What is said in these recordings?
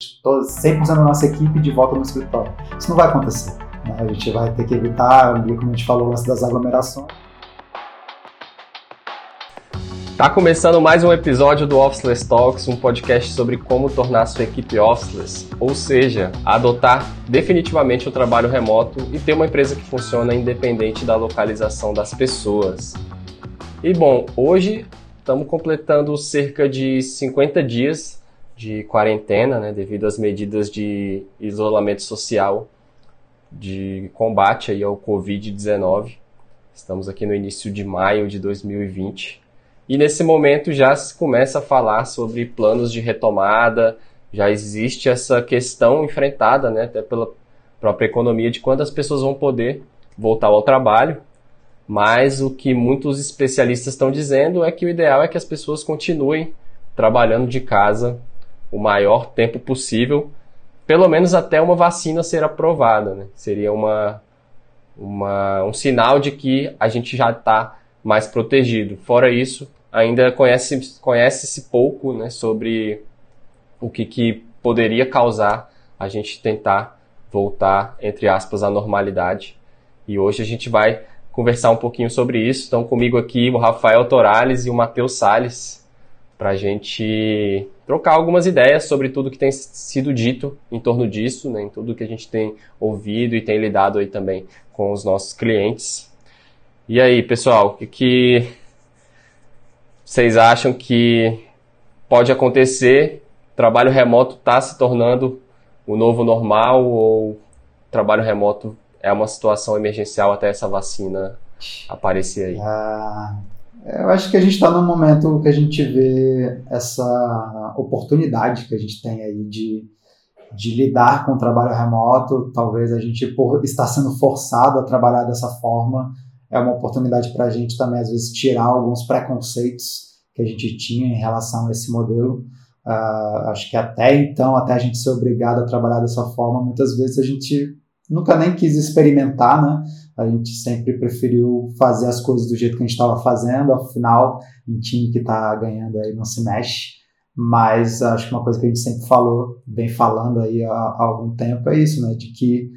100% da nossa equipe de volta no escritório. Isso não vai acontecer. Né? A gente vai ter que evitar, como a gente falou, das aglomerações. Tá começando mais um episódio do Officeless Talks, um podcast sobre como tornar sua equipe officeless, ou seja, adotar definitivamente o trabalho remoto e ter uma empresa que funciona independente da localização das pessoas. E bom, hoje estamos completando cerca de 50 dias de quarentena, né, devido às medidas de isolamento social de combate aí ao Covid-19. Estamos aqui no início de maio de 2020 e nesse momento já se começa a falar sobre planos de retomada, já existe essa questão enfrentada, né, até pela própria economia, de quando as pessoas vão poder voltar ao trabalho. Mas o que muitos especialistas estão dizendo é que o ideal é que as pessoas continuem trabalhando de casa o maior tempo possível, pelo menos até uma vacina ser aprovada. Né? Seria uma, uma, um sinal de que a gente já está mais protegido. Fora isso, ainda conhece-se conhece pouco né, sobre o que, que poderia causar a gente tentar voltar, entre aspas, à normalidade. E hoje a gente vai conversar um pouquinho sobre isso. Estão comigo aqui o Rafael Torales e o Matheus Sales para a gente trocar algumas ideias sobre tudo que tem sido dito em torno disso, né, em tudo que a gente tem ouvido e tem lidado aí também com os nossos clientes. E aí, pessoal, o que, que vocês acham que pode acontecer? Trabalho remoto está se tornando o novo normal ou trabalho remoto é uma situação emergencial até essa vacina aparecer aí? Ah, eu acho que a gente está num momento que a gente vê essa oportunidade que a gente tem aí de, de lidar com o trabalho remoto. Talvez a gente, por estar sendo forçado a trabalhar dessa forma, é uma oportunidade para a gente também, às vezes, tirar alguns preconceitos que a gente tinha em relação a esse modelo. Uh, acho que até então, até a gente ser obrigado a trabalhar dessa forma, muitas vezes a gente nunca nem quis experimentar, né? A gente sempre preferiu fazer as coisas do jeito que a gente estava fazendo, afinal, em time que está ganhando aí não se mexe. Mas acho que uma coisa que a gente sempre falou, vem falando aí há, há algum tempo, é isso, né? De que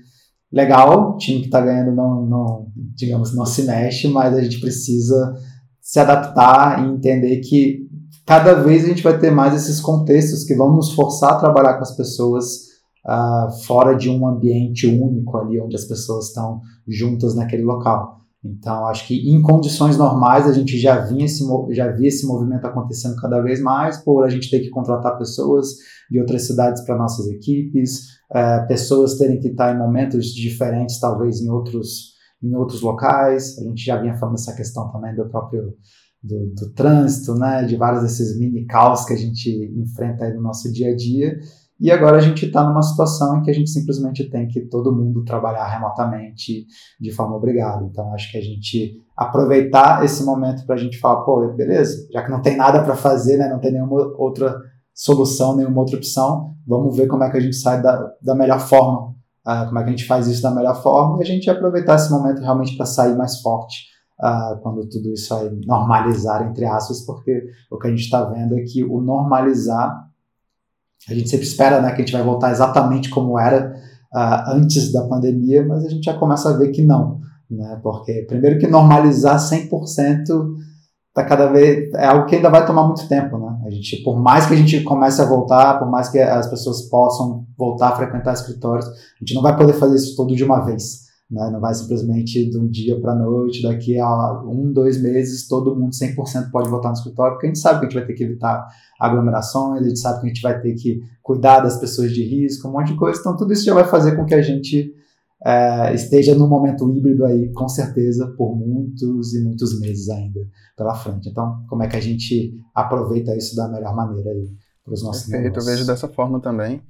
legal, o time que está ganhando não, não, digamos, não se mexe, mas a gente precisa se adaptar e entender que cada vez a gente vai ter mais esses contextos que vão nos forçar a trabalhar com as pessoas uh, fora de um ambiente único ali, onde as pessoas estão juntas naquele local. Então, acho que em condições normais a gente já, vinha esse, já via esse movimento acontecendo cada vez mais, por a gente ter que contratar pessoas de outras cidades para nossas equipes, uh, pessoas terem que estar em momentos diferentes, talvez em outros, em outros locais. A gente já vinha falando essa questão também do próprio do, do trânsito, né, de vários desses mini caos que a gente enfrenta no nosso dia a dia. E agora a gente está numa situação em que a gente simplesmente tem que todo mundo trabalhar remotamente de forma obrigada. Então acho que a gente aproveitar esse momento para a gente falar, pô, beleza, já que não tem nada para fazer, né, não tem nenhuma outra solução, nenhuma outra opção, vamos ver como é que a gente sai da, da melhor forma, uh, como é que a gente faz isso da melhor forma e a gente aproveitar esse momento realmente para sair mais forte. Uh, quando tudo isso aí normalizar, entre aspas, porque o que a gente está vendo é que o normalizar a gente sempre espera né, que a gente vai voltar exatamente como era uh, antes da pandemia, mas a gente já começa a ver que não. Né? Porque, primeiro, que normalizar 100% tá cada vez é algo que ainda vai tomar muito tempo, né? A gente, por mais que a gente comece a voltar, por mais que as pessoas possam voltar a frequentar escritórios, a gente não vai poder fazer isso tudo de uma vez. Né? Não vai simplesmente de um dia para a noite, daqui a um, dois meses, todo mundo 100% pode voltar no escritório, porque a gente sabe que a gente vai ter que evitar aglomerações, a gente sabe que a gente vai ter que cuidar das pessoas de risco, um monte de coisa. Então, tudo isso já vai fazer com que a gente é, esteja no momento híbrido aí, com certeza, por muitos e muitos meses ainda pela frente. Então, como é que a gente aproveita isso da melhor maneira aí para os nossos Perfeito, negócios? eu vejo dessa forma também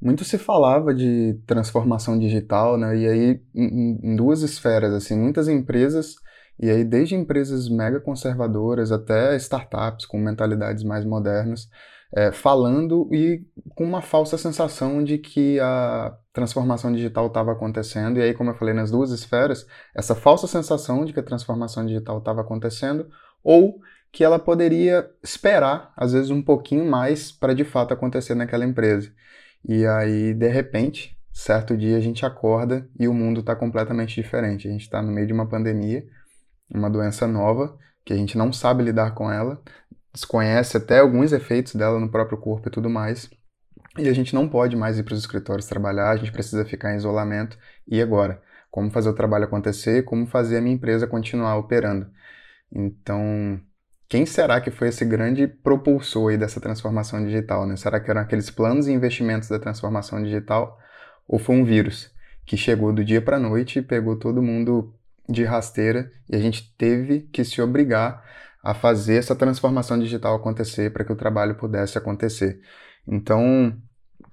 muito se falava de transformação digital, né? E aí em, em, duas esferas, assim, muitas empresas e aí desde empresas mega conservadoras até startups com mentalidades mais modernas, é, falando e com uma falsa sensação de que a transformação digital estava acontecendo. E aí, como eu falei nas duas esferas, essa falsa sensação de que a transformação digital estava acontecendo ou que ela poderia esperar, às vezes, um pouquinho mais para de fato acontecer naquela empresa. E aí, de repente, certo dia a gente acorda e o mundo está completamente diferente. A gente está no meio de uma pandemia, uma doença nova, que a gente não sabe lidar com ela, desconhece até alguns efeitos dela no próprio corpo e tudo mais. E a gente não pode mais ir para os escritórios trabalhar, a gente precisa ficar em isolamento. E agora? Como fazer o trabalho acontecer? Como fazer a minha empresa continuar operando? Então, quem será que foi esse grande propulsor dessa transformação digital? Né? Será que eram aqueles planos e investimentos da transformação digital? Ou foi um vírus que chegou do dia para a noite e pegou todo mundo de rasteira e a gente teve que se obrigar a fazer essa transformação digital acontecer para que o trabalho pudesse acontecer. Então,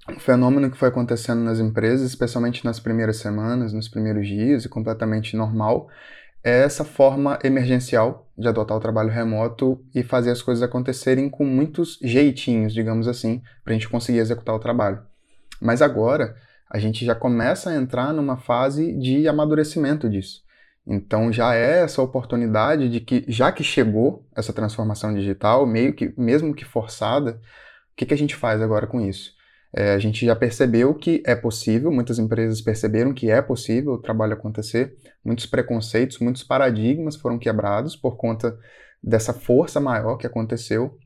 o fenômeno que foi acontecendo nas empresas, especialmente nas primeiras semanas, nos primeiros dias, e completamente normal, é essa forma emergencial de adotar o trabalho remoto e fazer as coisas acontecerem com muitos jeitinhos, digamos assim, para a gente conseguir executar o trabalho. Mas agora a gente já começa a entrar numa fase de amadurecimento disso. Então já é essa oportunidade de que, já que chegou essa transformação digital, meio que, mesmo que forçada, o que, que a gente faz agora com isso? É, a gente já percebeu que é possível, muitas empresas perceberam que é possível o trabalho acontecer, muitos preconceitos, muitos paradigmas foram quebrados por conta dessa força maior que aconteceu.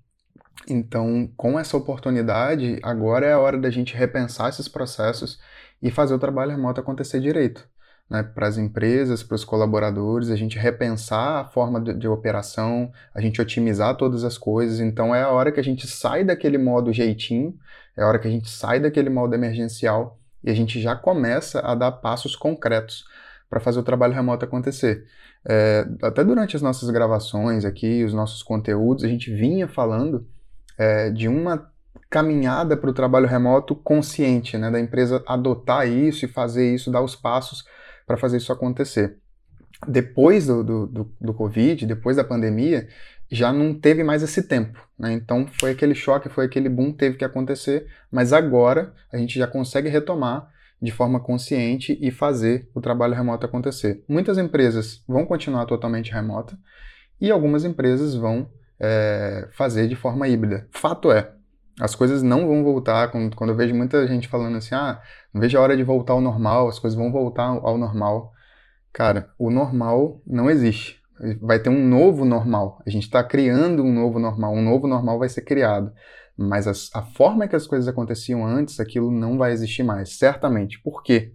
Então, com essa oportunidade, agora é a hora da gente repensar esses processos e fazer o trabalho remoto acontecer direito. Né, para as empresas, para os colaboradores, a gente repensar a forma de, de, operação, a gente otimizar todas as coisas. Então é a hora que a gente sai daquele modo jeitinho é a hora que a gente sai daquele modo emergencial e a gente já começa a dar passos concretos para fazer o trabalho remoto acontecer. É, até durante as nossas gravações aqui, os nossos conteúdos, a gente vinha falando é, de uma caminhada para o trabalho remoto consciente, né, da empresa adotar isso e fazer isso, dar os passos para fazer isso acontecer. Depois do, do, do, do Covid, depois da pandemia, já não teve mais esse tempo. Né? Então foi aquele choque, foi aquele boom, teve que acontecer, mas agora a gente já consegue retomar de forma consciente e fazer o trabalho remoto acontecer. Muitas empresas vão continuar totalmente remota e algumas empresas vão é, fazer de forma híbrida. Fato é, as coisas não vão voltar. Quando, quando eu vejo muita gente falando assim, ah, não vejo a hora de voltar ao normal, as coisas vão voltar ao normal. Cara, o normal não existe vai ter um novo normal. A gente está criando um novo normal. Um novo normal vai ser criado. Mas as, a forma que as coisas aconteciam antes, aquilo não vai existir mais, certamente. Por quê?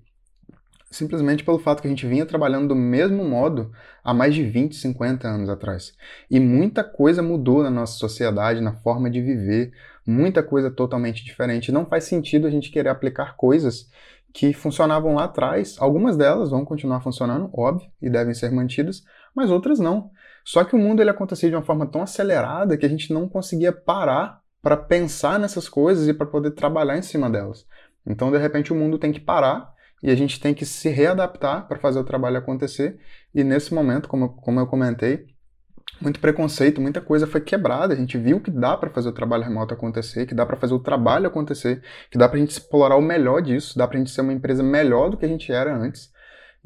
Simplesmente pelo fato que a gente vinha trabalhando do mesmo modo há mais de 20, 50 anos atrás. E muita coisa mudou na nossa sociedade, na forma de viver, muita coisa totalmente diferente. Não faz sentido a gente querer aplicar coisas que funcionavam lá atrás. Algumas delas vão continuar funcionando, óbvio, e devem ser mantidas, mas outras não. Só que o mundo ele acontecia de uma forma tão acelerada que a gente não conseguia parar para pensar nessas coisas e para poder trabalhar em cima delas. Então, de repente, o mundo tem que parar e a gente tem que se readaptar para fazer o trabalho acontecer. E nesse momento, como, como eu comentei, muito preconceito, muita coisa foi quebrada. A gente viu que dá para fazer o trabalho remoto acontecer, que dá para fazer o trabalho acontecer, que dá para a gente explorar o melhor disso, dá para a gente ser uma empresa melhor do que a gente era antes.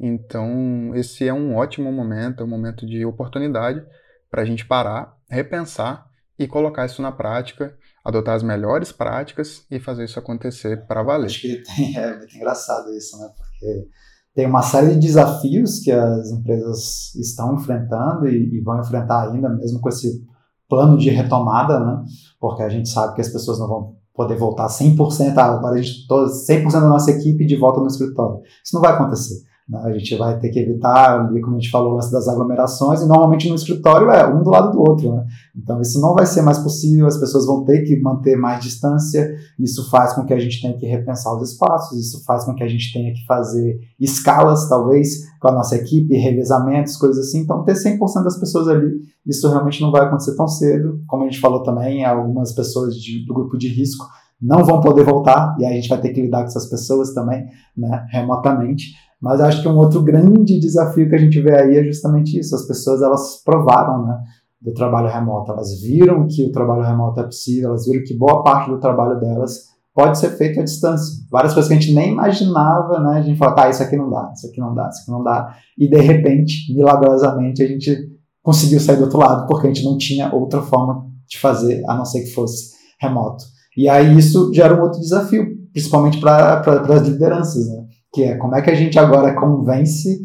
Então, esse é um ótimo momento, é um momento de oportunidade para a gente parar, repensar e colocar isso na prática, adotar as melhores práticas e fazer isso acontecer para valer. Acho que tem, é muito engraçado isso, né? Porque tem uma série de desafios que as empresas estão enfrentando e, e vão enfrentar ainda, mesmo com esse plano de retomada, né? Porque a gente sabe que as pessoas não vão poder voltar 100%, ah, agora a gente 100% da nossa equipe de volta no escritório. Isso não vai acontecer. Né? A gente vai ter que evitar, ali, como a gente falou, o lance das aglomerações, e normalmente no escritório é um do lado do outro. Né? Então isso não vai ser mais possível, as pessoas vão ter que manter mais distância, isso faz com que a gente tenha que repensar os espaços, isso faz com que a gente tenha que fazer escalas, talvez, com a nossa equipe, revezamentos, coisas assim. Então ter 100% das pessoas ali, isso realmente não vai acontecer tão cedo. Como a gente falou também, algumas pessoas de, do grupo de risco não vão poder voltar, e aí a gente vai ter que lidar com essas pessoas também, né, remotamente. Mas acho que um outro grande desafio que a gente vê aí é justamente isso. As pessoas elas provaram, né, do trabalho remoto. Elas viram que o trabalho remoto é possível. Elas viram que boa parte do trabalho delas pode ser feito à distância. Várias coisas que a gente nem imaginava, né? A gente fala, tá, isso aqui não dá, isso aqui não dá, isso aqui não dá. E de repente, milagrosamente, a gente conseguiu sair do outro lado porque a gente não tinha outra forma de fazer a não ser que fosse remoto. E aí isso gera um outro desafio, principalmente para as lideranças, né? Que é como é que a gente agora convence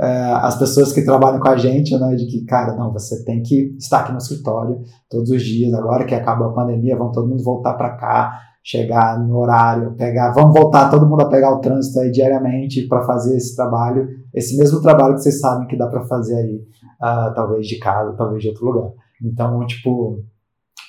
é, as pessoas que trabalham com a gente, né? De que, cara, não, você tem que estar aqui no escritório todos os dias, agora que acaba a pandemia, vamos todo mundo voltar para cá, chegar no horário, pegar, vamos voltar todo mundo a pegar o trânsito aí diariamente para fazer esse trabalho, esse mesmo trabalho que vocês sabem que dá para fazer aí, uh, talvez de casa, talvez de outro lugar. Então, tipo,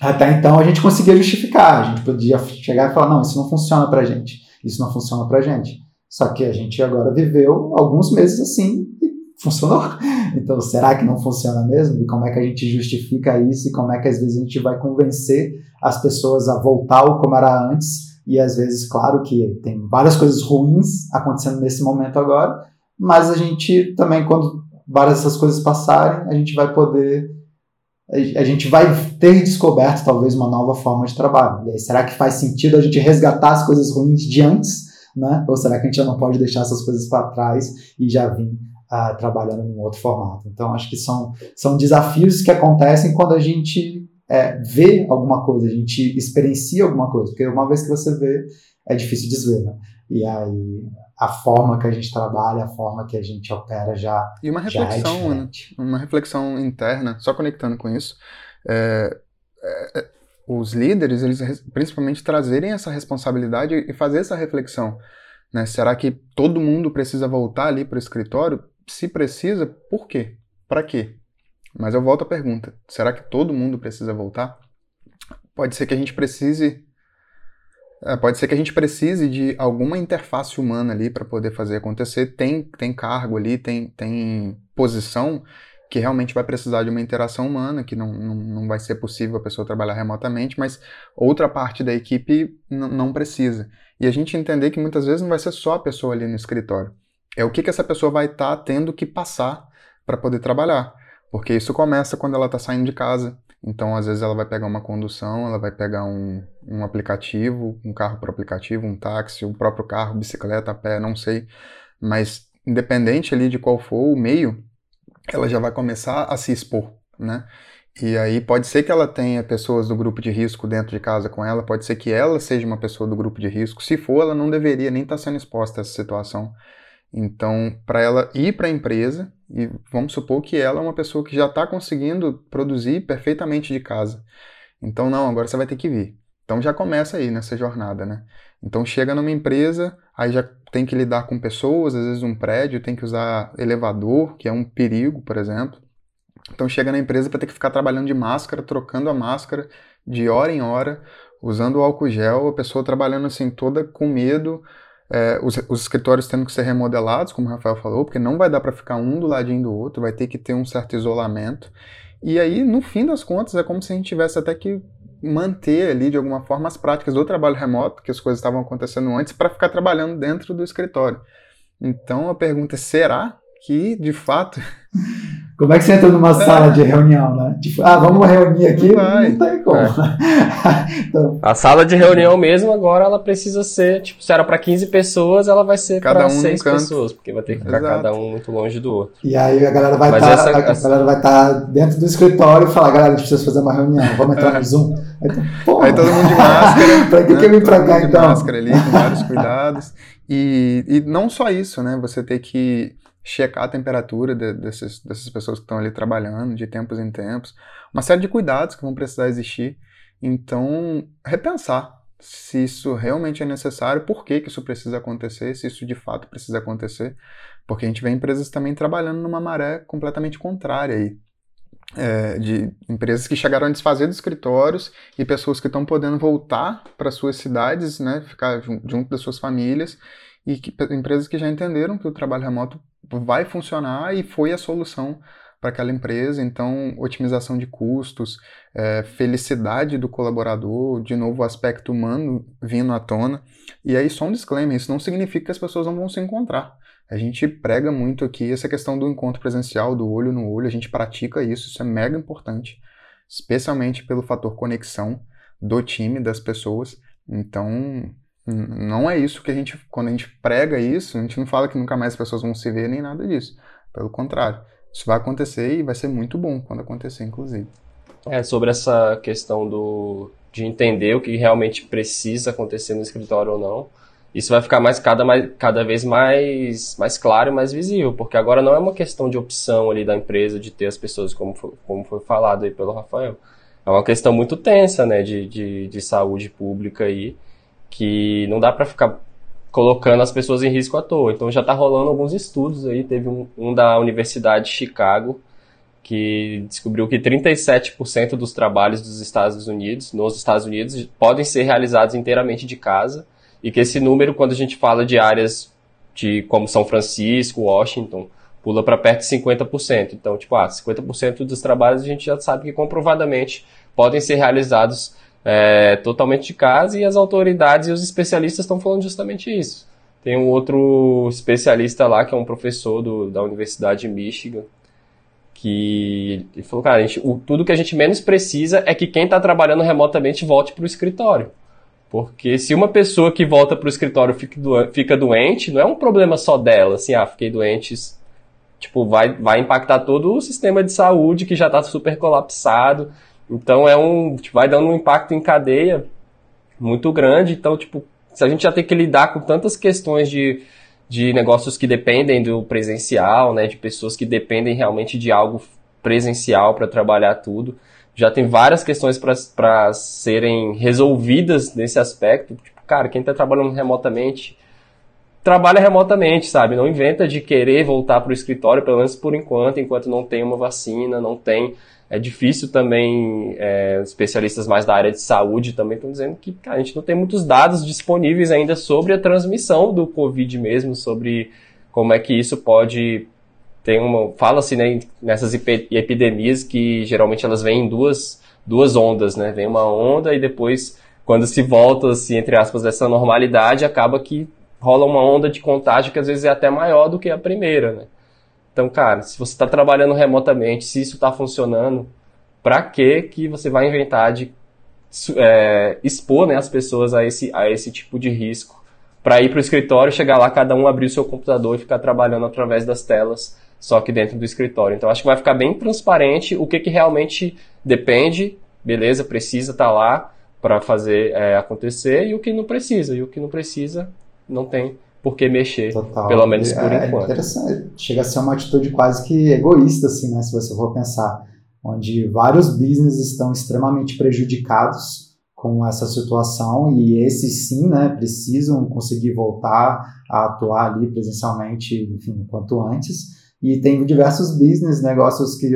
até então a gente conseguia justificar, a gente podia chegar e falar, não, isso não funciona pra gente, isso não funciona pra gente. Só que a gente agora viveu alguns meses assim e funcionou. Então, será que não funciona mesmo? E como é que a gente justifica isso? E como é que às vezes a gente vai convencer as pessoas a voltar ao como era antes? E às vezes, claro que tem várias coisas ruins acontecendo nesse momento agora, mas a gente também, quando várias dessas coisas passarem, a gente vai poder a gente vai ter descoberto talvez uma nova forma de trabalho. E aí, será que faz sentido a gente resgatar as coisas ruins de antes, né? Ou será que a gente já não pode deixar essas coisas para trás e já vir uh, trabalhando num outro formato? Então, acho que são, são desafios que acontecem quando a gente é, vê alguma coisa, a gente experiencia alguma coisa, porque uma vez que você vê, é difícil desver, né? E aí a forma que a gente trabalha, a forma que a gente opera já. E uma é reflexão, é uma reflexão interna, só conectando com isso. É, é, é, os líderes, eles principalmente trazerem essa responsabilidade e fazer essa reflexão. Né? Será que todo mundo precisa voltar ali para o escritório? Se precisa, por quê? Para quê? Mas eu volto à pergunta: será que todo mundo precisa voltar? Pode ser que a gente precise é, pode ser que a gente precise de alguma interface humana ali para poder fazer acontecer. Tem, tem cargo ali, tem, tem posição que realmente vai precisar de uma interação humana, que não, não, não vai ser possível a pessoa trabalhar remotamente, mas outra parte da equipe não precisa. E a gente entender que muitas vezes não vai ser só a pessoa ali no escritório. É o que, que essa pessoa vai estar tá tendo que passar para poder trabalhar. Porque isso começa quando ela está saindo de casa, então, às vezes, ela vai pegar uma condução, ela vai pegar um, um aplicativo, um carro por aplicativo, um táxi, o próprio carro, bicicleta, a pé, não sei. Mas, independente ali de qual for o meio, ela já vai começar a se expor, né? E aí pode ser que ela tenha pessoas do grupo de risco dentro de casa com ela, pode ser que ela seja uma pessoa do grupo de risco. Se for, ela não deveria nem estar tá sendo exposta a essa situação. Então, para ela ir para a empresa, e vamos supor que ela é uma pessoa que já está conseguindo produzir perfeitamente de casa. Então, não, agora você vai ter que vir. Então já começa aí nessa jornada, né? Então chega numa empresa, aí já tem que lidar com pessoas, às vezes um prédio tem que usar elevador, que é um perigo, por exemplo. Então chega na empresa para ter que ficar trabalhando de máscara, trocando a máscara de hora em hora, usando o álcool gel, a pessoa trabalhando assim toda com medo, é, os, os, escritórios tendo que ser remodelados, como o Rafael falou, porque não vai dar para ficar um do ladinho do outro, vai ter que ter um certo isolamento. E aí, no fim das contas, é como se a gente tivesse até que manter ali, de alguma forma, as práticas do trabalho remoto, que as coisas estavam acontecendo antes, para ficar trabalhando dentro do escritório. Então, a pergunta é: será que, de fato, Como é que você entra numa sala de reunião, né? Tipo, ah, vamos reunir aqui? Não, não tem como. É. então, a sala de reunião mesmo agora ela precisa ser, tipo, se era para 15 pessoas, ela vai ser para um 6 pessoas, porque vai ter que ficar Exato. cada um muito longe do outro. E aí a galera vai estar tá, a, essa... galera vai estar tá dentro do escritório e falar, galera, a gente precisa fazer uma reunião, vamos entrar no Zoom. Aí, então, aí todo mundo de máscara. pra que, né? que eu vim pra cá, então? De máscara ali, com vários cuidados. E, e não só isso, né? Você ter que checar a temperatura de, desses, dessas pessoas que estão ali trabalhando de tempos em tempos, uma série de cuidados que vão precisar existir. Então, repensar se isso realmente é necessário, por que, que isso precisa acontecer, se isso de fato precisa acontecer, porque a gente vê empresas também trabalhando numa maré completamente contrária aí. É, de empresas que chegaram a desfazer dos escritórios e pessoas que estão podendo voltar para suas cidades, né, ficar junto das suas famílias e que, empresas que já entenderam que o trabalho remoto vai funcionar e foi a solução para aquela empresa. Então, otimização de custos, é, felicidade do colaborador, de novo, o aspecto humano vindo à tona. E aí, só um disclaimer: isso não significa que as pessoas não vão se encontrar. A gente prega muito aqui essa questão do encontro presencial, do olho no olho, a gente pratica isso, isso é mega importante, especialmente pelo fator conexão do time, das pessoas. Então, não é isso que a gente, quando a gente prega isso, a gente não fala que nunca mais as pessoas vão se ver nem nada disso. Pelo contrário, isso vai acontecer e vai ser muito bom quando acontecer, inclusive. É, sobre essa questão do, de entender o que realmente precisa acontecer no escritório ou não. isso vai ficar mais cada, mais, cada vez mais, mais claro e mais visível, porque agora não é uma questão de opção ali da empresa de ter as pessoas, como foi, como foi falado aí pelo Rafael. É uma questão muito tensa, né, de, de, de saúde pública aí, que não dá para ficar colocando as pessoas em risco à toa. Então já está rolando alguns estudos aí, teve um, um da Universidade de Chicago, que descobriu que 37% dos trabalhos dos Estados Unidos, nos Estados Unidos, podem ser realizados inteiramente de casa, e que esse número, quando a gente fala de áreas de como São Francisco, Washington, pula para perto de 50%. Então, tipo, ah, 50% dos trabalhos a gente já sabe que comprovadamente podem ser realizados é, totalmente de casa e as autoridades e os especialistas estão falando justamente isso. Tem um outro especialista lá, que é um professor do, da Universidade de Michigan, que ele falou, cara, gente, o, tudo que a gente menos precisa é que quem está trabalhando remotamente volte para o escritório. Porque se uma pessoa que volta para o escritório fica, do, fica doente, não é um problema só dela, assim, ah, fiquei doente, tipo, vai, vai impactar todo o sistema de saúde que já está super colapsado. Então é um, tipo, vai dando um impacto em cadeia muito grande. Então, tipo, se a gente já tem que lidar com tantas questões de, de negócios que dependem do presencial, né, de pessoas que dependem realmente de algo presencial para trabalhar tudo já tem várias questões para serem resolvidas nesse aspecto. Tipo, cara, quem está trabalhando remotamente, trabalha remotamente, sabe? Não inventa de querer voltar para o escritório, pelo menos por enquanto, enquanto não tem uma vacina, não tem. É difícil também, é, especialistas mais da área de saúde também estão dizendo que cara, a gente não tem muitos dados disponíveis ainda sobre a transmissão do Covid mesmo, sobre como é que isso pode tem uma fala-se né, nessas epidemias que geralmente elas vêm em duas duas ondas, né? Vem uma onda e depois quando se volta assim entre aspas dessa normalidade acaba que rola uma onda de contágio que às vezes é até maior do que a primeira, né? Então, cara, se você está trabalhando remotamente, se isso está funcionando, para que que você vai inventar de é, expor né, as pessoas a esse, a esse tipo de risco? Para ir para o escritório, chegar lá, cada um abrir o seu computador e ficar trabalhando através das telas só que dentro do escritório. Então acho que vai ficar bem transparente o que, que realmente depende, beleza, precisa estar tá lá para fazer é, acontecer e o que não precisa. E o que não precisa não tem por que mexer, Total. pelo menos por é, enquanto. É interessante. Chega a ser uma atitude quase que egoísta, assim, né? Se você for pensar, onde vários business estão extremamente prejudicados com essa situação e esses sim, né, precisam conseguir voltar a atuar ali presencialmente, enfim, quanto antes e tem diversos business, negócios que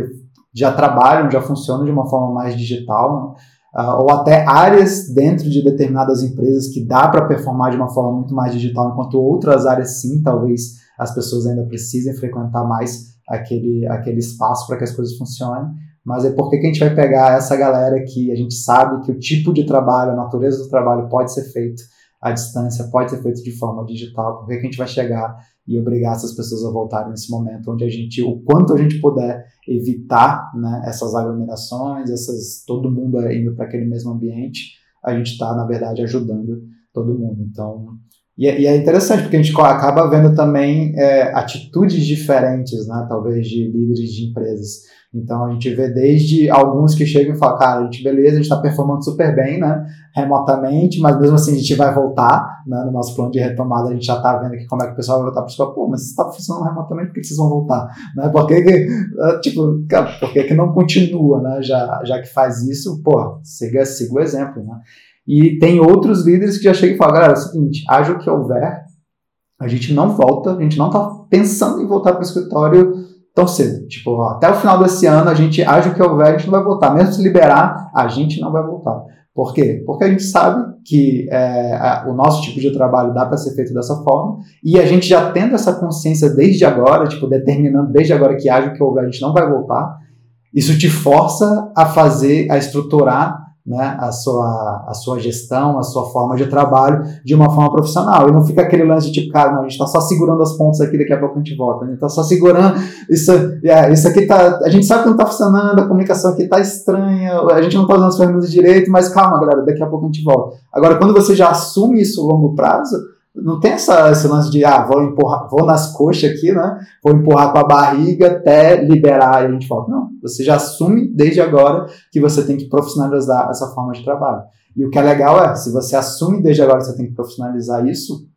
já trabalham, já funcionam de uma forma mais digital, uh, ou até áreas dentro de determinadas empresas que dá para performar de uma forma muito mais digital, enquanto outras áreas sim, talvez as pessoas ainda precisem frequentar mais aquele, aquele espaço para que as coisas funcionem. Mas é porque que a gente vai pegar essa galera que a gente sabe que o tipo de trabalho, a natureza do trabalho pode ser feito à distância, pode ser feito de forma digital, por que a gente vai chegar e obrigar essas pessoas a voltarem nesse momento onde a gente, o quanto a gente puder evitar né, essas aglomerações, essas todo mundo indo para aquele mesmo ambiente, a gente está, na verdade, ajudando todo mundo. Então, e é, e é, interessante, porque a gente acaba vendo também é, atitudes diferentes, né, talvez, de líderes de empresas. Então a gente vê desde alguns que chegam e falam, cara, a gente, beleza, a gente está performando super bem, né, remotamente, mas mesmo assim a gente vai voltar, né, no nosso plano de retomada a gente já está vendo aqui como é que o pessoal vai voltar para escola, pô, mas se está funcionando remotamente, por que vocês vão voltar? Né, por que, que ah, tipo, cara, por que, que não continua, né, já, já que faz isso, pô, siga, siga o exemplo, né. E tem outros líderes que já chegam e falam, galera, é o seguinte, haja o que houver, a gente não volta, a gente não está pensando em voltar para o escritório tão cedo. Tipo, até o final desse ano, a gente age o que houver, a gente não vai voltar. Mesmo se liberar, a gente não vai voltar. Por quê? Porque a gente sabe que é, o nosso tipo de trabalho dá para ser feito dessa forma e a gente já tendo essa consciência desde agora, tipo, determinando desde agora que age o que houver, a gente não vai voltar, isso te força a fazer, a estruturar né, a, sua, a sua gestão, a sua forma de trabalho de uma forma profissional. E não fica aquele lance de tipo, cara, não, a gente está só segurando as pontas aqui, daqui a pouco a gente volta. A gente está só segurando. Isso, é, isso aqui tá. A gente sabe que não está funcionando, a comunicação aqui está estranha, a gente não está usando as ferramentas direito, mas calma, galera, daqui a pouco a gente volta. Agora, quando você já assume isso a longo prazo, não tem essa, esse lance de, ah, vou empurrar, vou nas coxas aqui, né? Vou empurrar com a barriga até liberar e a gente volta. Não, você já assume desde agora que você tem que profissionalizar essa forma de trabalho. E o que é legal é, se você assume desde agora que você tem que profissionalizar isso,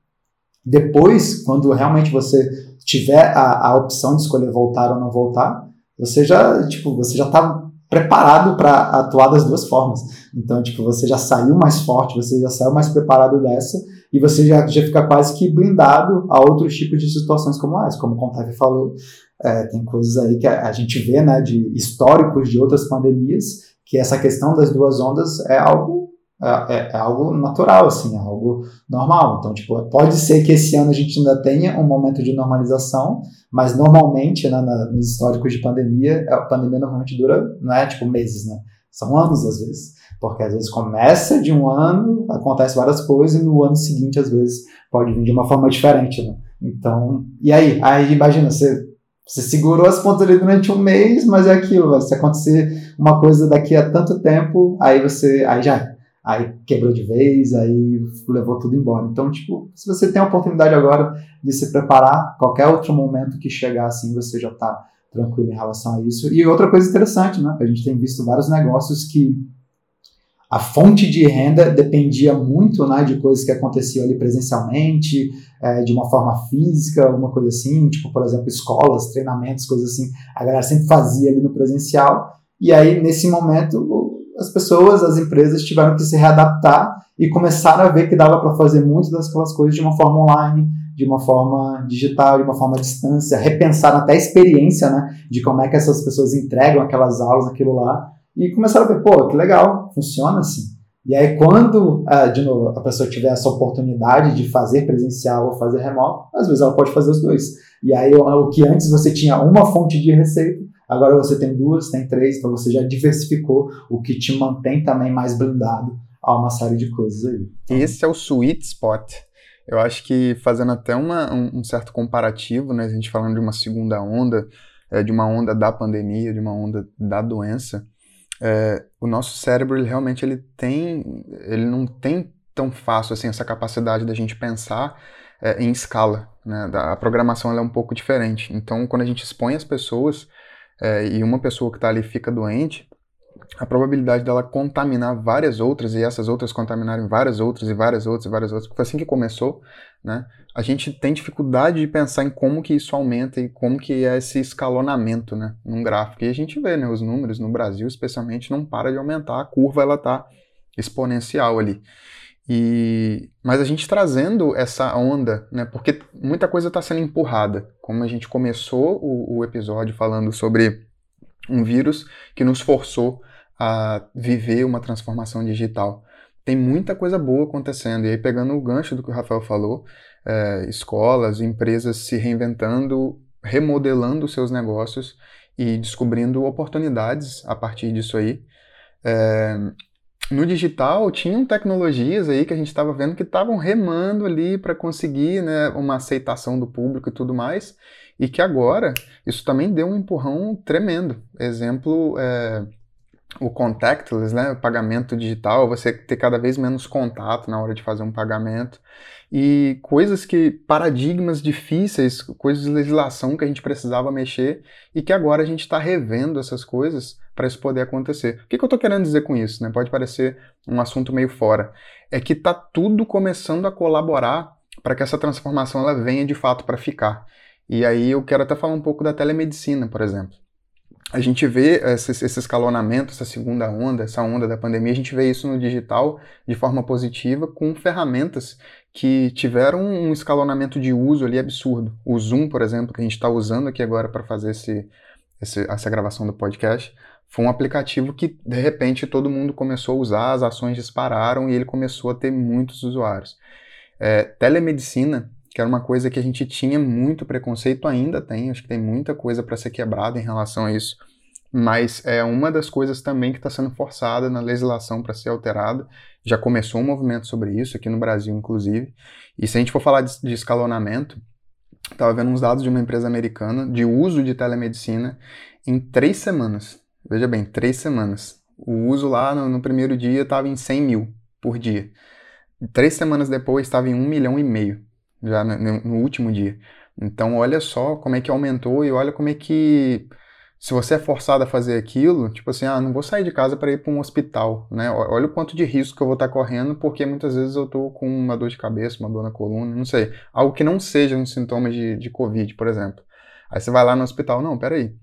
Depois, quando realmente você tiver a, a opção de escolher voltar ou não voltar, você já, tipo, você já está preparado para atuar das duas formas. Então, tipo, você já saiu mais forte, você já saiu mais preparado dessa e você já, já fica quase que blindado a outros tipos de situações como essa. Como o Contave falou, é, tem coisas aí que a, a, gente vê, né, de históricos de outras pandemias, que essa questão das duas ondas é algo é, é, é, algo natural, assim, é algo normal. Então, tipo, pode ser que esse ano a gente ainda tenha um momento de normalização, mas normalmente, né, na, nos históricos de pandemia, a pandemia normalmente dura, não é tipo meses, né? São anos às vezes. Porque às vezes começa de um ano, acontece várias coisas, e no ano seguinte, às vezes, pode vir de uma forma diferente, né? Então, e aí? Aí imagina, você, você segurou as pontas ali durante um mês, mas é aquilo, se acontecer uma coisa daqui a tanto tempo, aí você. Aí já aí quebrou de vez, aí levou tudo embora. Então, tipo, se você tem a oportunidade agora de se preparar, qualquer outro momento que chegar assim, você já está tranquilo em relação a isso. E outra coisa interessante, né? A gente tem visto vários negócios que a fonte de renda dependia muito né, de coisas que aconteciam ali presencialmente, é, de uma forma física, alguma coisa assim, tipo, por exemplo, escolas, treinamentos, coisas assim. A galera sempre fazia ali no presencial. E aí, nesse momento, as pessoas, as empresas tiveram que se readaptar e começaram a ver que dava para fazer muitas daquelas coisas de uma forma online, de uma forma digital, de uma forma à distância, repensar até a experiência, né, de como é que essas pessoas entregam aquelas aulas, aquilo lá, e começaram a ver, pô, que legal, funciona assim. E aí, quando, ah, de novo, a pessoa tiver essa oportunidade de fazer presencial ou fazer remoto, às vezes ela pode fazer os dois. E aí, o que antes você tinha uma fonte de receita, Agora você tem duas, tem três, então você já diversificou, o que te mantém também mais blindado a uma série de coisas aí. Esse é o sweet spot. Eu acho que fazendo até uma, um, um, certo comparativo, né, a gente falando de uma segunda onda, é, de uma onda da pandemia, de uma onda da doença, é, o nosso cérebro ele realmente ele tem, ele não tem tão fácil assim essa capacidade da gente pensar é, em escala, né? A programação é um pouco diferente. Então, quando a gente expõe as pessoas e uma pessoa que está ali fica doente, a probabilidade dela contaminar várias outras e essas outras contaminarem várias outras e várias outras e várias outras, foi assim que começou, né? A gente tem dificuldade de pensar em como que isso aumenta e como que é esse escalonamento, né, num gráfico. E a gente vê, né, os números no Brasil, especialmente, não para de aumentar, a curva ela tá exponencial ali. E, mas a gente trazendo essa onda, né, porque muita coisa está sendo empurrada. Como a gente começou o, o, episódio falando sobre um vírus que nos forçou a viver uma transformação digital. Tem muita coisa boa acontecendo. E aí, pegando o gancho do que o Rafael falou, é, escolas, empresas se reinventando, remodelando seus negócios e descobrindo oportunidades a partir disso aí. É, no digital tinham tecnologias aí que a gente estava vendo que estavam remando ali para conseguir né, uma aceitação do público e tudo mais, e que agora isso também deu um empurrão tremendo. Exemplo, é, o contactless, né, o pagamento digital, você ter cada vez menos contato na hora de fazer um pagamento e coisas que paradigmas difíceis, coisas de legislação que a gente precisava mexer e que agora a gente está revendo essas coisas para isso poder acontecer. O que, que eu estou querendo dizer com isso? Né? Pode parecer um assunto meio fora. É que está tudo começando a colaborar para que essa transformação ela venha de fato para ficar. E aí eu quero até falar um pouco da telemedicina, por exemplo a gente vê esse, escalonamento, essa segunda onda, essa onda da pandemia, a gente vê isso no digital de forma positiva com ferramentas que tiveram um escalonamento de uso ali absurdo. O Zoom, por exemplo, que a gente está usando aqui agora para fazer esse, esse, essa gravação do podcast, foi um aplicativo que de repente todo mundo começou a usar, as ações dispararam e ele começou a ter muitos usuários. É, telemedicina que era uma coisa que a gente tinha muito preconceito, ainda tem, acho que tem muita coisa para ser quebrada em relação a isso, mas é uma das coisas também que está sendo forçada na legislação para ser alterada. Já começou um movimento sobre isso aqui no Brasil, inclusive. E se a gente for falar de, de escalonamento, estava vendo uns dados de uma empresa americana de uso de telemedicina em três semanas. Veja bem, três semanas. O uso lá no, no primeiro dia estava em 100 mil por dia. Três semanas depois estava em um milhão e meio já no, no, último dia. Então, olha só como é que aumentou e olha como é que se você é forçado a fazer aquilo, tipo assim, ah, não vou sair de casa para ir para um hospital, né? Olha o quanto de risco que eu vou estar tá correndo, porque muitas vezes eu tô com uma dor de cabeça, uma dor na coluna, não sei. Algo que não seja um sintoma de, de Covid, por exemplo. Aí você vai lá no hospital, não, peraí,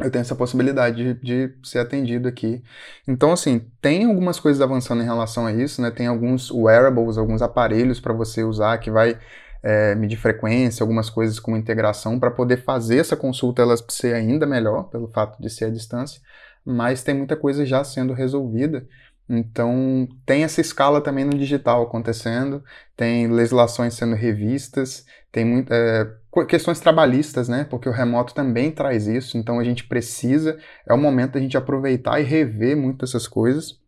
eu tenho essa possibilidade de, de, ser atendido aqui. Então, assim, tem algumas coisas avançando em relação a isso, né? Tem alguns wearables, alguns aparelhos para você usar que vai é, medir frequência, algumas coisas com integração para poder fazer essa consulta ela ser ainda melhor, pelo fato de ser à distância, mas tem muita coisa já sendo resolvida. Então, tem essa escala também no digital acontecendo, tem legislações sendo revistas, tem é, questões trabalhistas, né? Porque o remoto também traz isso, então a gente precisa, é o momento da gente aproveitar e rever muitas dessas coisas.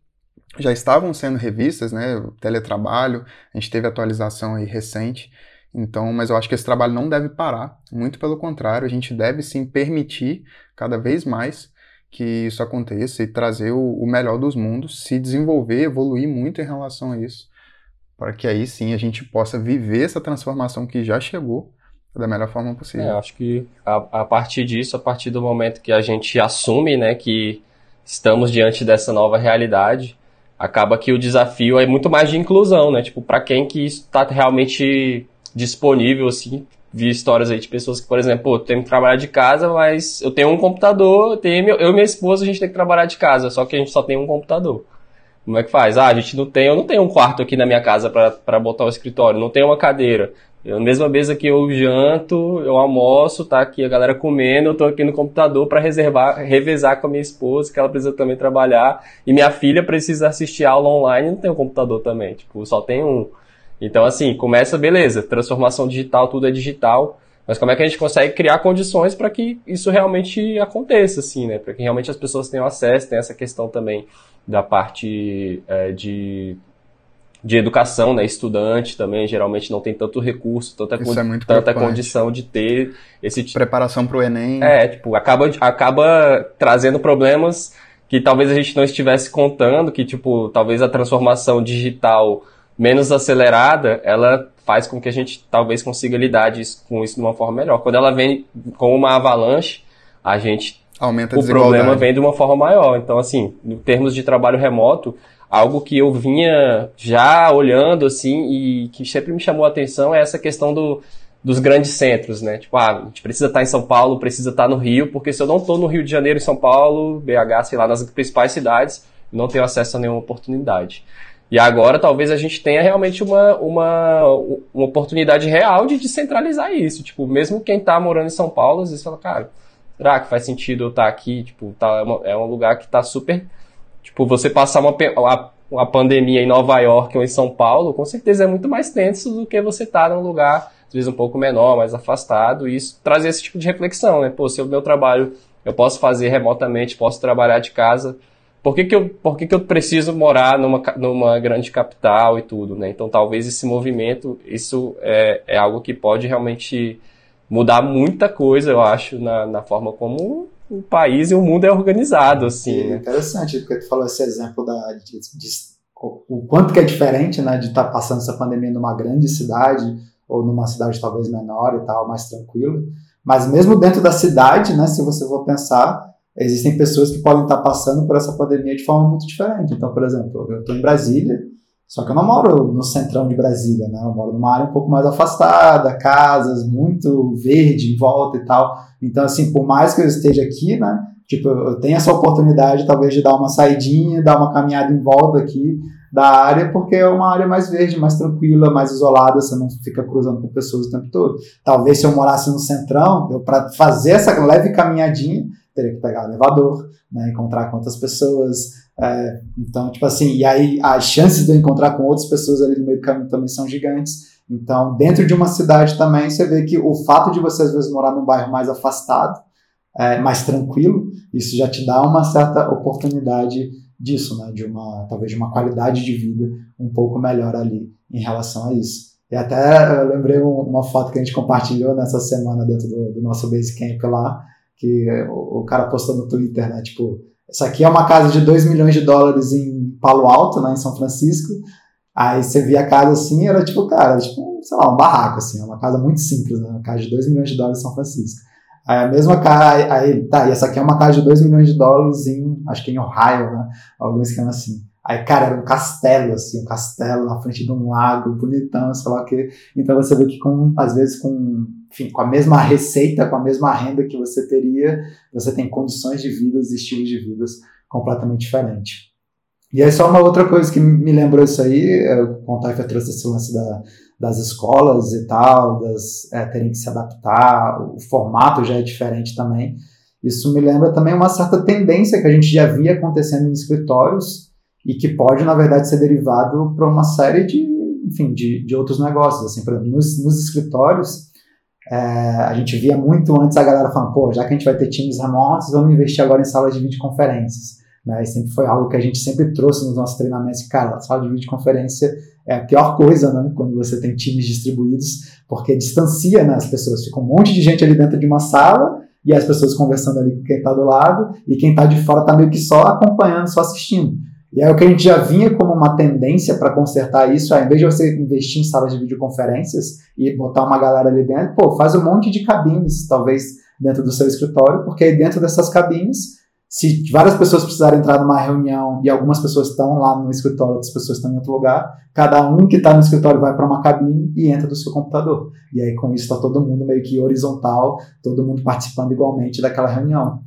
Já estavam sendo revistas, né? O teletrabalho, a gente teve atualização aí recente, então, mas eu acho que esse trabalho não deve parar, muito pelo contrário, a gente deve sim permitir cada vez mais que isso aconteça e trazer o, o melhor dos mundos, se desenvolver, evoluir muito em relação a isso, para que aí sim a gente possa viver essa transformação que já chegou da melhor forma possível. É, acho que a, a, partir disso, a partir do momento que a gente assume, né, que estamos diante dessa nova realidade, acaba que o desafio é muito mais de inclusão, né? Tipo, para quem que está realmente disponível, assim, vi histórias aí de pessoas que, por exemplo, pô, tenho que trabalhar de casa, mas eu tenho um computador, tenho, eu e minha esposa, a gente tem que trabalhar de casa, só que a gente só tem um computador. Como é que faz? Ah, a gente não tem, eu não tenho um quarto aqui na minha casa para botar o escritório, não tenho uma cadeira. Eu, na mesma mesa que eu janto, eu almoço, tá aqui a galera comendo, eu tô aqui no computador para reservar, revezar com a minha esposa, que ela precisa também trabalhar, e minha filha precisa assistir aula online, não tem um computador também, tipo, só tem um. Então, assim, começa, beleza, transformação digital, tudo é digital, mas como é que a gente consegue criar condições para que isso realmente aconteça, assim, né? Para que realmente as pessoas tenham acesso, tem essa questão também da parte é, de de educação, né? Estudante também geralmente não tem tanto recurso, tanta, con é tanta condição de ter esse tipo. Preparação para o Enem. É, tipo, acaba, acaba trazendo problemas que talvez a gente não estivesse contando, que, tipo, talvez a transformação digital menos acelerada, ela faz com que a gente talvez consiga lidar disso, com isso de uma forma melhor. Quando ela vem com uma avalanche, a gente aumenta a o problema vem de uma forma maior. Então, assim, em termos de trabalho remoto, algo que eu vinha já olhando assim e que sempre me chamou a atenção é essa questão do, dos grandes centros, né? Tipo, ah, a gente precisa estar em São Paulo, precisa estar no Rio, porque se eu não estou no Rio de Janeiro, em São Paulo, BH, sei lá, nas principais cidades, não tenho acesso a nenhuma oportunidade. E agora talvez a gente tenha realmente uma, uma, uma oportunidade real de descentralizar isso. Tipo, mesmo quem está morando em São Paulo, às vezes fala, cara, será que faz sentido eu estar aqui? Tipo, tá, é, é um lugar que está super Tipo, você passar uma, uma, uma pandemia em Nova York ou em São Paulo, com certeza é muito mais tenso do que você estar tá num lugar, às vezes, um pouco menor, mais afastado, e isso trazer esse tipo de reflexão, né? Pô, se o meu trabalho eu posso fazer remotamente, posso trabalhar de casa, por que, que, eu, por que, que eu preciso morar numa, numa grande capital e tudo, né? Então, talvez esse movimento, isso é, é algo que pode realmente mudar muita coisa, eu acho, na, na forma como o país e o mundo é organizado, assim. É interessante, porque tu falou esse exemplo da, de, de, o quanto que é diferente, né, de estar tá passando essa pandemia numa grande cidade ou numa cidade talvez menor e tal, mais tranquilo. Mas mesmo dentro da cidade, né, se você for pensar, existem pessoas que podem estar passando por essa pandemia de forma muito diferente. Então, por exemplo, eu estou em Brasília, só que eu não moro no centrão de Brasília, né? Eu moro numa área um pouco mais afastada, casas, muito verde em volta e tal. Então, assim, por mais que eu esteja aqui, né? Tipo, eu tenho essa oportunidade, talvez, de dar uma saidinha, dar uma caminhada em volta aqui da área, porque é uma área mais verde, mais tranquila, mais isolada, você não fica cruzando com pessoas o tempo todo. Talvez se eu morasse no centrão, eu para fazer essa leve caminhadinha, teria que pegar elevador, né, encontrar com outras pessoas, é, então, tipo assim, e aí as chances de eu encontrar com outras pessoas ali no meio do caminho também são gigantes. Então, dentro de uma cidade também, você vê que o fato de você às vezes morar num bairro mais afastado, é, mais tranquilo, isso já te dá uma certa oportunidade disso, né? De uma, talvez de uma qualidade de vida um pouco melhor ali em relação a isso. E até eu lembrei uma foto que a gente compartilhou nessa semana dentro do, do nosso Basecamp lá, que o, o cara postou no Twitter, né? Tipo, essa aqui é uma casa de 2 milhões de dólares em Palo Alto, né, em São Francisco. Aí você via a casa assim, era tipo, cara, tipo, sei lá, um barraco, assim, uma casa muito simples, né, uma casa de 2 milhões de dólares em São Francisco. Aí a mesma casa, aí, tá, e essa aqui é uma casa de 2 milhões de dólares em, acho que em Ohio, né? Algum esquema assim. Aí, cara, era um castelo, assim, um castelo na frente de um lago, bonitão, sei lá o quê. Então você vê que com, às vezes com, enfim, com a mesma receita, com a mesma renda que você teria, você tem condições de vida, estilos de vidas completamente diferentes. E aí só uma outra coisa que me lembrou isso aí, é, o Contaifa trouxe esse lance da, das escolas e tal, das é, terem que se adaptar, o formato já é diferente também. Isso me lembra também uma certa tendência que a gente já via acontecendo em escritórios e que pode, na verdade, ser derivado para uma série de, enfim, de, de outros negócios. Assim, por exemplo, nos, nos escritórios, é, a gente via muito antes a galera falando, pô, já que a gente vai ter times remotos, vamos investir agora em salas de videoconferências. Né? E sempre foi algo que a gente sempre trouxe nos nossos treinamentos. Cara, sala de videoconferência é a pior coisa, né? Quando você tem times distribuídos, porque distancia né, as pessoas. Fica um monte de gente ali dentro de uma sala e as pessoas conversando ali com quem está do lado e quem está de fora está meio que só acompanhando, só assistindo. E aí o que a gente já vinha como uma tendência para consertar isso, ao invés de você investir em salas de videoconferências e botar uma galera ali dentro, pô, faz um monte de cabines, talvez, dentro do seu escritório, porque aí dentro dessas cabines se várias pessoas precisarem entrar numa reunião e algumas pessoas estão lá no escritório, outras pessoas estão em outro lugar, cada um que está no escritório vai para uma cabine e entra do seu computador. E aí com isso está todo mundo meio que horizontal, todo mundo participando igualmente daquela reunião.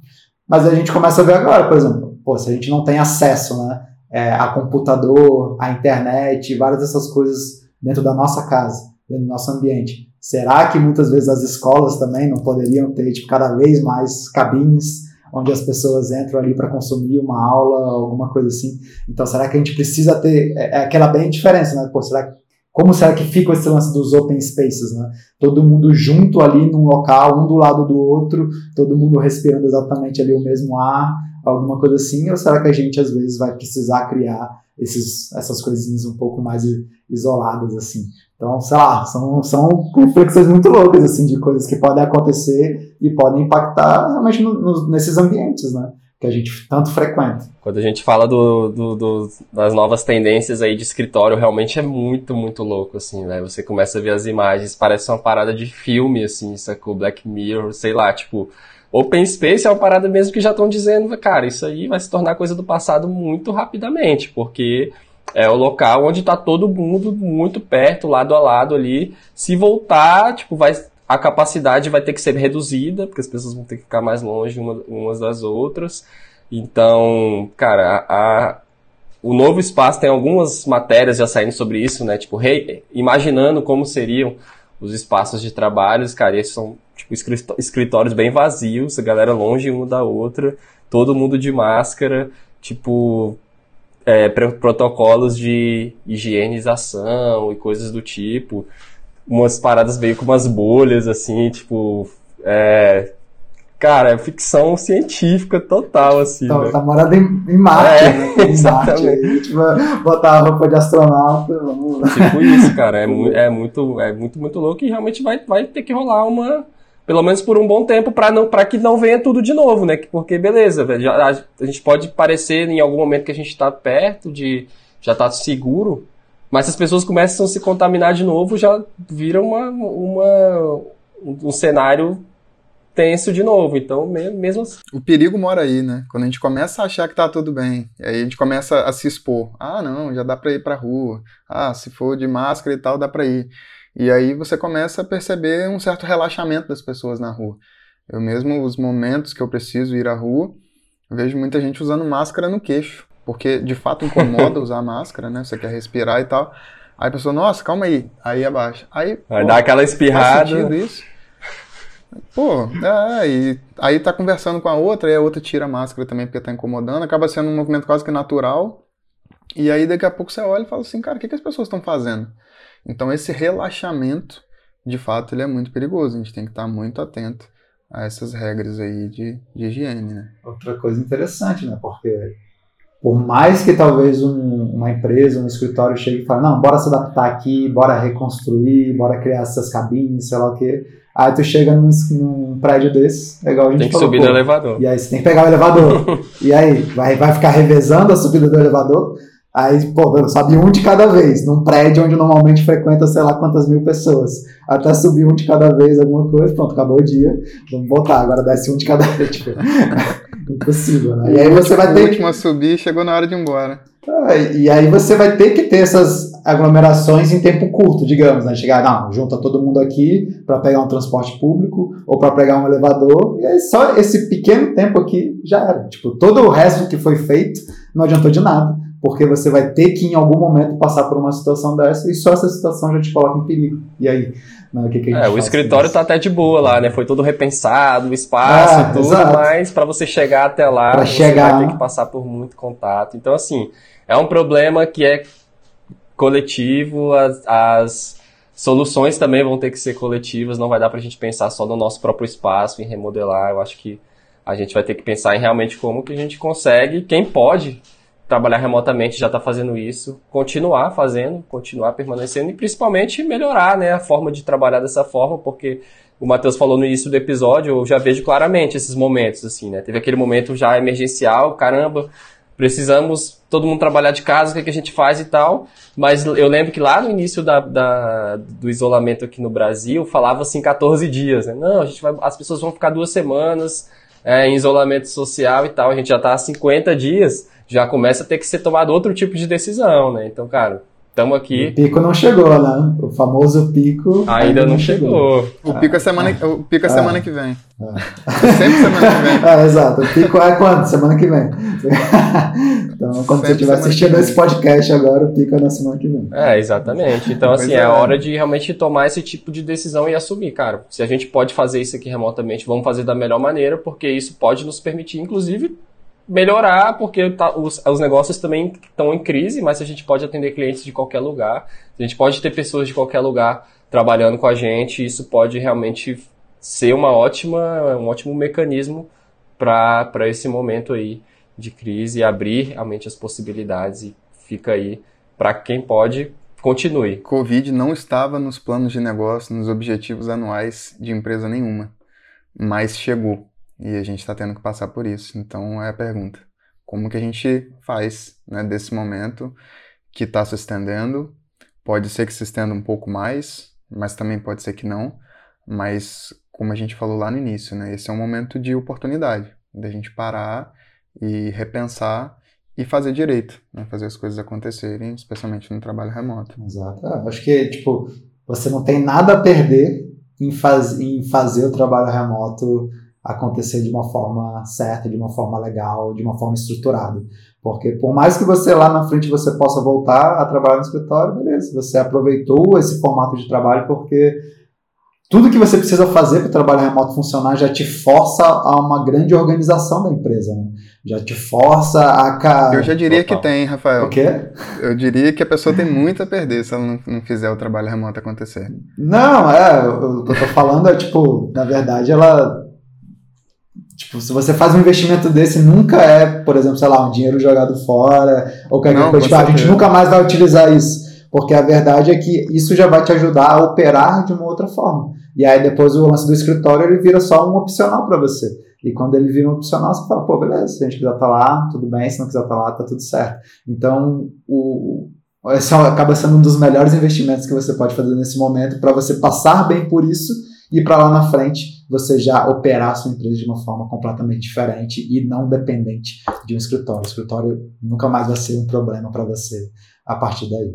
Mas a gente começa a ver agora, por exemplo, pô, se a gente não tem acesso né, é, a computador, a internet, várias dessas coisas dentro da nossa casa, dentro do nosso ambiente, será que muitas vezes as escolas também não poderiam ter tipo, cada vez mais cabines onde as pessoas entram ali para consumir uma aula, alguma coisa assim. Então, será que a gente precisa ter é, é aquela bem diferença, né? Pô, será como será que fica esse lance dos open spaces, né? Todo mundo junto ali num local, um do lado do outro, todo mundo respirando exatamente ali o mesmo ar, alguma coisa assim, ou será que a gente às vezes vai precisar criar esses, essas coisinhas um pouco mais isoladas assim? Então, sei lá, são, são reflexões muito loucas, assim, de coisas que podem acontecer e podem impactar realmente no, no, nesses ambientes, né? Que a gente tanto frequenta. Quando a gente fala do, do, do, das novas tendências aí de escritório, realmente é muito, muito louco, assim, né? Você começa a ver as imagens, parece uma parada de filme, assim, sacou? Black Mirror, sei lá, tipo... Open Space é uma parada mesmo que já estão dizendo, cara, isso aí vai se tornar coisa do passado muito rapidamente, porque é o local onde está todo mundo muito perto, lado a lado ali. Se voltar, tipo, vai a capacidade vai ter que ser reduzida, porque as pessoas vão ter que ficar mais longe uma, umas das outras. Então, cara, a, o novo espaço tem algumas matérias já saindo sobre isso, né? Tipo, rei, imaginando como seriam os espaços de trabalho, cara, esses são tipo escritórios bem vazios, a galera longe uma da outra, todo mundo de máscara, tipo, é, protocolos de higienização e coisas do tipo. Umas paradas meio com umas bolhas, assim, tipo. É, cara, é ficção científica total, assim. Tá, né? tá morando em, em Marte, é, né? Em exatamente. Marte. Botar a roupa de astronauta. Vamos... Tipo isso, cara. É, mu é, muito, é muito, muito louco e realmente vai, vai ter que rolar uma pelo menos por um bom tempo, para não para que não venha tudo de novo, né? Porque beleza, velho, a, a, gente pode parecer em algum momento que a gente está perto de já está seguro, mas se as pessoas começam a se contaminar de novo, já vira uma, uma um cenário tenso de novo. Então, mesmo assim. O perigo mora aí, né? Quando a gente começa a achar que tá tudo bem, aí a gente começa a se expor. Ah, não, já dá para ir para rua. Ah, se for de máscara e tal, dá para ir. E aí você começa a perceber um certo relaxamento das pessoas na rua. Eu mesmo, os momentos que eu preciso ir à rua, vejo muita gente usando máscara no queixo, porque de fato incomoda usar máscara, né? Você quer respirar e tal. Aí a pessoa, nossa, calma aí. Aí abaixa. Aí, Vai pô, dar aquela espirrada. Faz isso? Pô, é, e aí tá conversando com a outra, e a outra tira a máscara também porque tá incomodando, acaba sendo um movimento quase que natural. E aí daqui a pouco você olha e fala assim, cara, o que, que as pessoas estão fazendo? Então esse relaxamento, de fato, ele é muito perigoso. A gente tem que estar muito atento a essas regras aí de, de higiene, né? Outra coisa interessante, né? Porque por mais que talvez um, uma empresa, um escritório chegue e fale, não, bora se adaptar aqui, bora reconstruir, bora criar essas cabines, sei lá o quê. Aí tu chega num, num prédio desse, igual a gente Tem que falou, subir no elevador. E aí você tem que pegar o elevador. e aí, vai, vai ficar revezando a subida do elevador? Aí, pô, sobe um de cada vez, num prédio onde normalmente frequenta sei lá quantas mil pessoas. Até subir um de cada vez, alguma coisa, pronto, acabou o dia, vamos voltar, agora desce um de cada vez. Tipo, impossível, né? E aí você vai ter. O último a subir chegou na hora de ir embora. Ah, e aí você vai ter que ter essas aglomerações em tempo curto, digamos, né? Chegar, não, junta todo mundo aqui para pegar um transporte público ou para pegar um elevador, e aí só esse pequeno tempo aqui já era. Tipo, todo o resto que foi feito não adiantou de nada, porque você vai ter que em algum momento passar por uma situação dessa e só essa situação já te coloca em perigo. E aí? Não, o que, que é, o escritório tá até de boa lá, né? Foi tudo repensado, o espaço, ah, tudo, exato. mas para você chegar até lá, pra você chegar... vai ter que passar por muito contato. Então, assim, é um problema que é coletivo, as, as soluções também vão ter que ser coletivas, não vai dar para a gente pensar só no nosso próprio espaço, em remodelar. Eu acho que a gente vai ter que pensar em realmente como que a gente consegue, quem pode trabalhar remotamente já está fazendo isso, continuar fazendo, continuar permanecendo e principalmente melhorar né, a forma de trabalhar dessa forma, porque o Matheus falou no início do episódio, eu já vejo claramente esses momentos, assim, né? Teve aquele momento já emergencial, caramba, precisamos todo mundo trabalhar de casa, o que, é que a gente faz e tal. Mas eu lembro que lá no início da, da do isolamento aqui no Brasil, falava assim 14 dias, né? Não, a gente vai, as pessoas vão ficar duas semanas é, em isolamento social e tal. A gente já está há 50 dias, já começa a ter que ser tomado outro tipo de decisão, né? Então, cara, Estamos aqui. O pico não chegou, né? O famoso pico. Ainda, ainda não chegou. chegou. O pico é semana, ah. o pico é semana que vem. Ah. Sempre semana que vem. Ah, exato. O pico é quando? Semana que vem. então, quando Sempre você estiver assistindo esse podcast agora, o pico é na semana que vem. É, exatamente. Então, assim, é. é hora de realmente tomar esse tipo de decisão e assumir, cara. Se a gente pode fazer isso aqui remotamente, vamos fazer da melhor maneira, porque isso pode nos permitir, inclusive, melhorar, porque tá, os, os negócios também estão em crise, mas a gente pode atender clientes de qualquer lugar, a gente pode ter pessoas de qualquer lugar trabalhando com a gente, isso pode realmente ser uma ótima, um ótimo mecanismo para esse momento aí de crise abrir realmente as possibilidades e fica aí para quem pode continue. Covid não estava nos planos de negócio, nos objetivos anuais de empresa nenhuma, mas chegou. E a gente está tendo que passar por isso. Então é a pergunta: como que a gente faz né, desse momento que está se estendendo? Pode ser que se estenda um pouco mais, mas também pode ser que não. Mas como a gente falou lá no início, né, esse é um momento de oportunidade, da gente parar e repensar e fazer direito, né, fazer as coisas acontecerem, especialmente no trabalho remoto. Exato. É, acho que tipo você não tem nada a perder em, faz, em fazer o trabalho remoto acontecer de uma forma certa, de uma forma legal, de uma forma estruturada. Porque por mais que você lá na frente você possa voltar a trabalhar no escritório, beleza, você aproveitou esse formato de trabalho porque tudo que você precisa fazer para o trabalho remoto funcionar já te força a uma grande organização da empresa, né? Já te força a... Eu já diria Opa. que tem, Rafael. O quê? Eu diria que a pessoa tem muito a perder se ela não, não fizer o trabalho remoto acontecer. Não, é, o que eu tô falando é, tipo, na verdade, ela Tipo, se você faz um investimento desse, nunca é, por exemplo, sei lá, um dinheiro jogado fora, ou qualquer Não, coisa. Tipo, a gente nunca mais vai utilizar isso. Porque a verdade é que isso já vai te ajudar a operar de uma outra forma. E aí depois o lance do escritório ele vira só um opcional para você. E quando ele vira um opcional, você fala, pô, beleza, se a gente quiser estar tá lá, tudo bem, se não quiser estar tá lá, tá tudo certo. Então, o, esse acaba sendo um dos melhores investimentos que você pode fazer nesse momento para você passar bem por isso e para lá na frente você já operar a sua empresa de uma forma completamente diferente e não dependente de um escritório. O escritório nunca mais vai ser um problema para você a partir daí.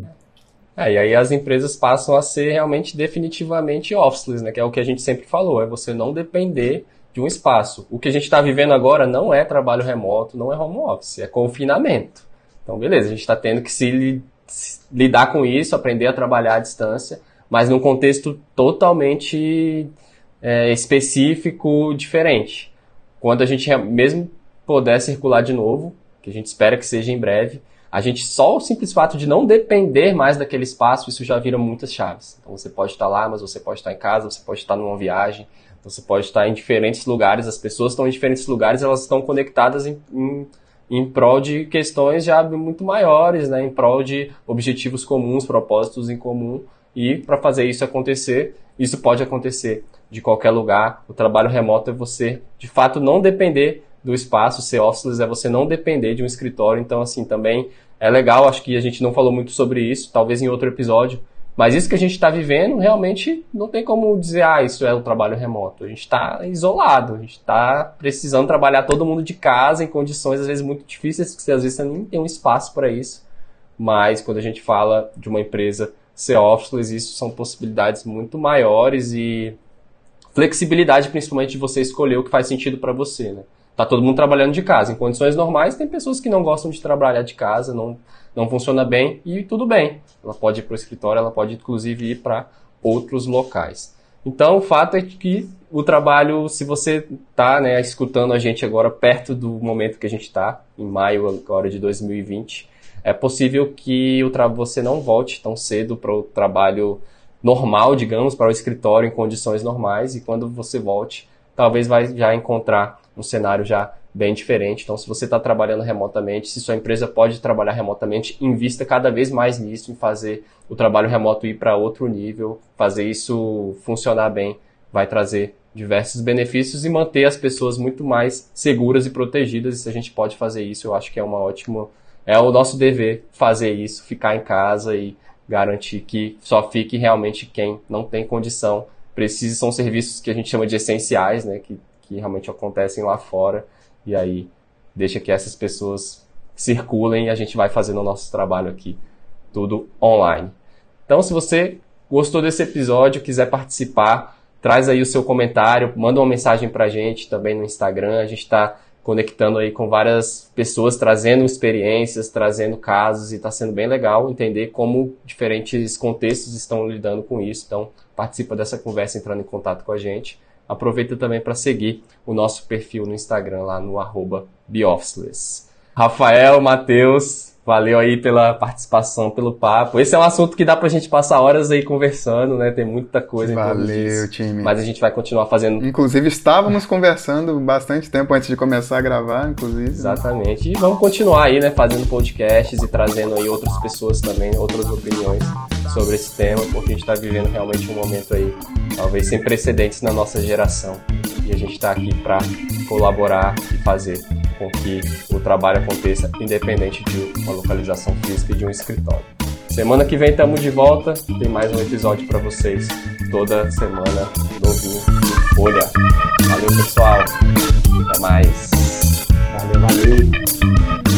É, e aí as empresas passam a ser realmente definitivamente officeless, né? Que é o que a gente sempre falou, é você não depender de um espaço. O que a gente está vivendo agora não é trabalho remoto, não é home office, é confinamento. Então, beleza, a gente está tendo que se, se lidar com isso, aprender a trabalhar à distância, mas num contexto totalmente é, específico diferente. Quando a gente mesmo puder circular de novo, que a gente espera que seja em breve, a gente só o simples fato de não depender mais daquele espaço, isso já vira muitas chaves. Então você pode estar lá, mas você pode estar em casa, você pode estar numa viagem, você pode estar em diferentes lugares, as pessoas estão em diferentes lugares, elas estão conectadas em, em, em prol de questões já muito maiores, né? em prol de objetivos comuns, propósitos em comum. E para fazer isso acontecer, isso pode acontecer de qualquer lugar. O trabalho remoto é você, de fato, não depender do espaço. Ser officeless é você não depender de um escritório. Então, assim, também é legal, acho que a gente não falou muito sobre isso, talvez em outro episódio, mas isso que a gente está vivendo, realmente não tem como dizer, ah, isso é o trabalho remoto. A gente está isolado, a gente está precisando trabalhar todo mundo de casa em condições às vezes muito difíceis, que às vezes você nem tem um espaço para isso. Mas quando a gente fala de uma empresa ser officeless, isso são possibilidades muito maiores e flexibilidade, principalmente de você escolher o que faz sentido para você, né? Tá todo mundo trabalhando de casa. Em condições normais, tem pessoas que não gostam de trabalhar de casa, não, não funciona bem e tudo bem. Ela pode ir para o escritório, ela pode inclusive ir para outros locais. Então, o fato é que o trabalho, se você está né, escutando a gente agora perto do momento que a gente está, em maio agora de 2020, é possível que o você não volte tão cedo para o trabalho normal, digamos, para o escritório em condições normais e quando você volte, talvez vai já encontrar um cenário já bem diferente. Então, se você está trabalhando remotamente, se sua empresa pode trabalhar remotamente, invista cada vez mais nisso, em fazer o trabalho remoto ir para outro nível, fazer isso funcionar bem, vai trazer diversos benefícios e manter as pessoas muito mais seguras e protegidas. E se a gente pode fazer isso, eu acho que é uma ótima, é o nosso dever fazer isso, ficar em casa e garantir que só fique realmente quem não tem condição. Precisa, são serviços que a gente chama de essenciais, né, que, que realmente acontecem lá fora, e aí deixa que essas pessoas circulem e a gente vai fazendo o nosso trabalho aqui, tudo online. Então, se você gostou desse episódio, quiser participar, traz aí o seu comentário, manda uma mensagem pra gente também no Instagram, a gente está conectando aí com várias pessoas, trazendo experiências, trazendo casos, e está sendo bem legal entender como diferentes contextos estão lidando com isso. Então, participa dessa conversa entrando em contato com a gente. Aproveita também para seguir o nosso perfil no Instagram, lá no arroba Rafael, Matheus, Valeu aí pela participação, pelo papo. Esse é um assunto que dá pra gente passar horas aí conversando, né? Tem muita coisa Valeu, time. Mas a gente vai continuar fazendo. Inclusive, estávamos conversando bastante tempo antes de começar a gravar, inclusive. Exatamente. E vamos continuar aí, né? Fazendo podcasts e trazendo aí outras pessoas também, outras opiniões sobre esse tema, porque a gente está vivendo realmente um momento aí, talvez sem precedentes na nossa geração. E a gente está aqui para colaborar e fazer com que o trabalho aconteça independente de uma localização física e de um escritório. Semana que vem estamos de volta, tem mais um episódio para vocês toda semana novinho de folha. Valeu pessoal, até mais. Valeu, valeu.